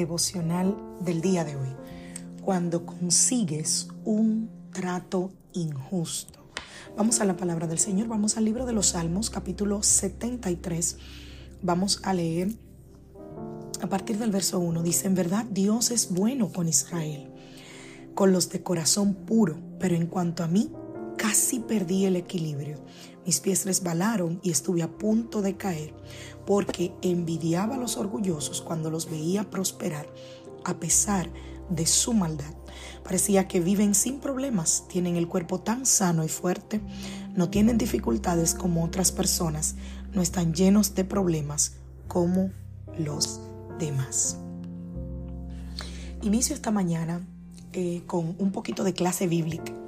Devocional del día de hoy. Cuando consigues un trato injusto. Vamos a la palabra del Señor, vamos al libro de los Salmos, capítulo 73. Vamos a leer a partir del verso 1. Dice, en verdad Dios es bueno con Israel, con los de corazón puro, pero en cuanto a mí, casi perdí el equilibrio. Mis pies resbalaron y estuve a punto de caer, porque envidiaba a los orgullosos cuando los veía prosperar, a pesar de su maldad. Parecía que viven sin problemas, tienen el cuerpo tan sano y fuerte, no tienen dificultades como otras personas, no están llenos de problemas como los demás. Inicio esta mañana eh, con un poquito de clase bíblica.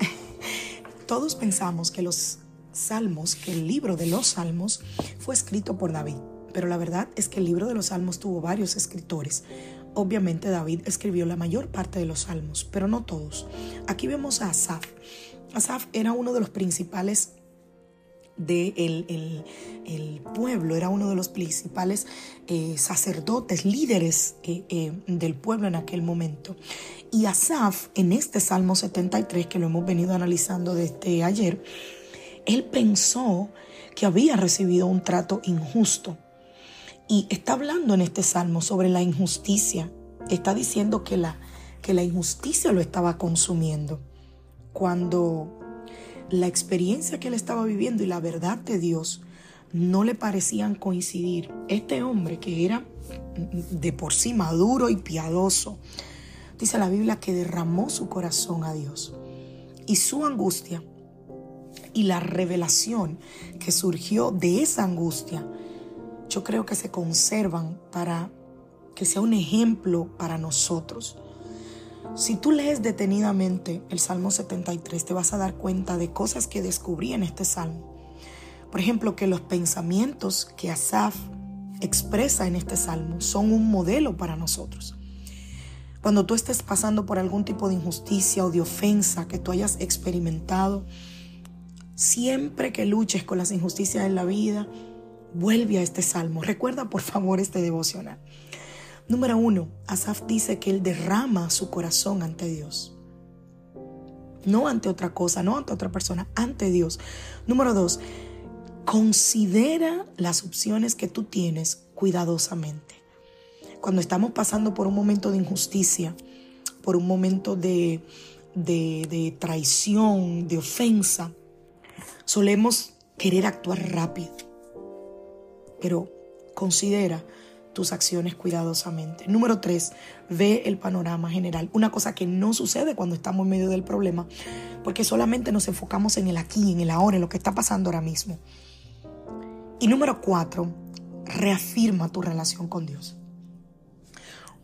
Todos pensamos que los salmos, que el libro de los salmos fue escrito por David, pero la verdad es que el libro de los salmos tuvo varios escritores. Obviamente David escribió la mayor parte de los salmos, pero no todos. Aquí vemos a Asaf. Asaf era uno de los principales del de el, pueblo, era uno de los principales eh, sacerdotes, líderes eh, eh, del pueblo en aquel momento. Y Asaf, en este Salmo 73, que lo hemos venido analizando desde ayer, él pensó que había recibido un trato injusto. Y está hablando en este salmo sobre la injusticia. Está diciendo que la, que la injusticia lo estaba consumiendo. Cuando la experiencia que él estaba viviendo y la verdad de Dios no le parecían coincidir, este hombre que era de por sí maduro y piadoso, dice la Biblia que derramó su corazón a Dios. Y su angustia y la revelación que surgió de esa angustia yo creo que se conservan para que sea un ejemplo para nosotros. Si tú lees detenidamente el Salmo 73, te vas a dar cuenta de cosas que descubrí en este salmo. Por ejemplo, que los pensamientos que Asaf expresa en este salmo son un modelo para nosotros. Cuando tú estés pasando por algún tipo de injusticia o de ofensa que tú hayas experimentado, siempre que luches con las injusticias en la vida, Vuelve a este salmo. Recuerda por favor este devocional. Número uno, Asaf dice que él derrama su corazón ante Dios. No ante otra cosa, no ante otra persona, ante Dios. Número dos, considera las opciones que tú tienes cuidadosamente. Cuando estamos pasando por un momento de injusticia, por un momento de, de, de traición, de ofensa, solemos querer actuar rápido pero considera tus acciones cuidadosamente. Número tres, ve el panorama general. Una cosa que no sucede cuando estamos en medio del problema, porque solamente nos enfocamos en el aquí, en el ahora, en lo que está pasando ahora mismo. Y número cuatro, reafirma tu relación con Dios.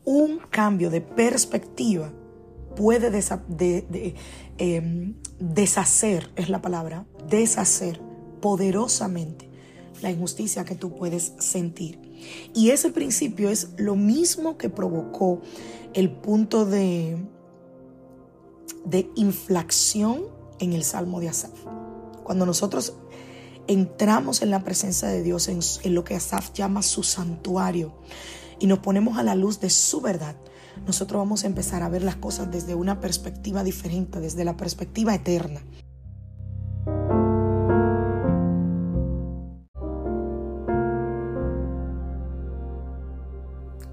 Un cambio de perspectiva puede em, deshacer, es la palabra, deshacer poderosamente la injusticia que tú puedes sentir. Y ese principio es lo mismo que provocó el punto de, de inflación en el Salmo de Asaf. Cuando nosotros entramos en la presencia de Dios, en, en lo que Asaf llama su santuario, y nos ponemos a la luz de su verdad, nosotros vamos a empezar a ver las cosas desde una perspectiva diferente, desde la perspectiva eterna.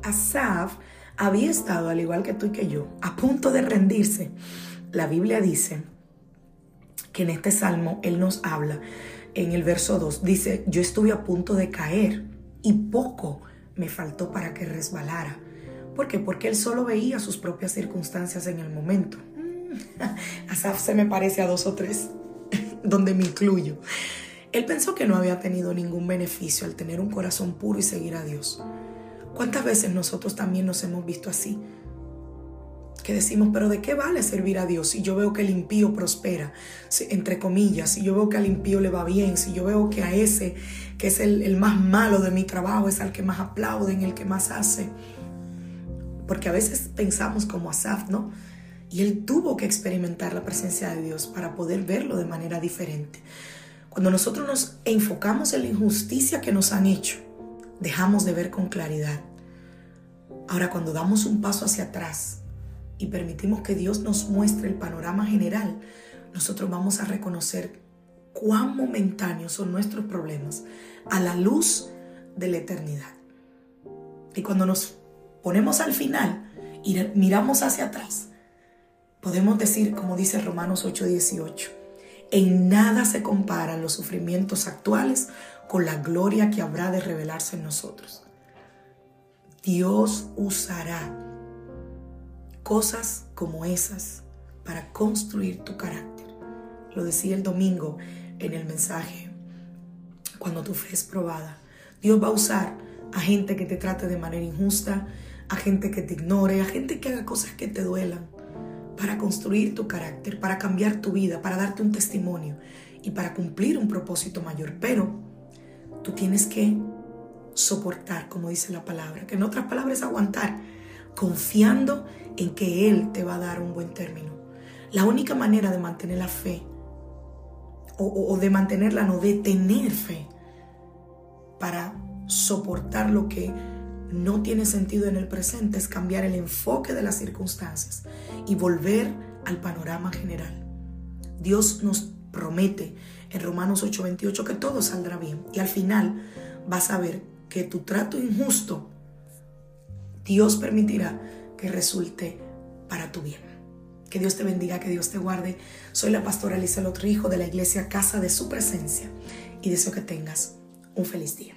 Asaf había estado, al igual que tú y que yo, a punto de rendirse. La Biblia dice que en este salmo Él nos habla, en el verso 2, dice, yo estuve a punto de caer y poco me faltó para que resbalara, ¿Por qué? Porque él solo veía sus propias circunstancias en el momento. Asaf se me parece a dos o tres, donde me incluyo. Él pensó que no había tenido ningún beneficio al tener un corazón puro y seguir a Dios. ¿Cuántas veces nosotros también nos hemos visto así? Que decimos, pero ¿de qué vale servir a Dios si yo veo que el impío prospera? entre comillas, si yo veo que al impío le va bien, si yo veo que a ese, que es el, más malo de mi trabajo, es al que más aplauden, el que más hace. Porque a veces pensamos como Asaf, ¿no? Y él tuvo que experimentar la presencia de Dios para poder verlo de manera diferente. Cuando nosotros nos enfocamos en la injusticia que nos han hecho, dejamos de ver con claridad. Ahora, cuando damos un paso hacia atrás y permitimos que Dios nos muestre el panorama general, nosotros vamos a reconocer cuán momentáneos son nuestros problemas a la luz de la eternidad. Y cuando nos ponemos al final y miramos hacia atrás, podemos decir, como dice Romanos 8:18, en nada se comparan los sufrimientos actuales con la gloria que habrá de revelarse en nosotros. Dios usará cosas como esas para construir tu carácter. Lo decía el domingo en el mensaje, cuando tu fe es probada. Dios va a usar a gente que te trate de manera injusta, a gente que te ignore, a gente que haga cosas que te duelan para construir tu carácter, para cambiar tu vida, para darte un testimonio y para cumplir un propósito mayor. Pero tú tienes que soportar, como dice la palabra, que en otras palabras aguantar, confiando en que Él te va a dar un buen término. La única manera de mantener la fe, o, o de mantenerla, no, de tener fe, para soportar lo que no tiene sentido en el presente es cambiar el enfoque de las circunstancias y volver al panorama general. Dios nos promete en Romanos 8:28 que todo saldrá bien y al final vas a ver que tu trato injusto Dios permitirá que resulte para tu bien. Que Dios te bendiga, que Dios te guarde. Soy la pastora Elisa Lotrijo de la iglesia Casa de Su Presencia y deseo que tengas un feliz día.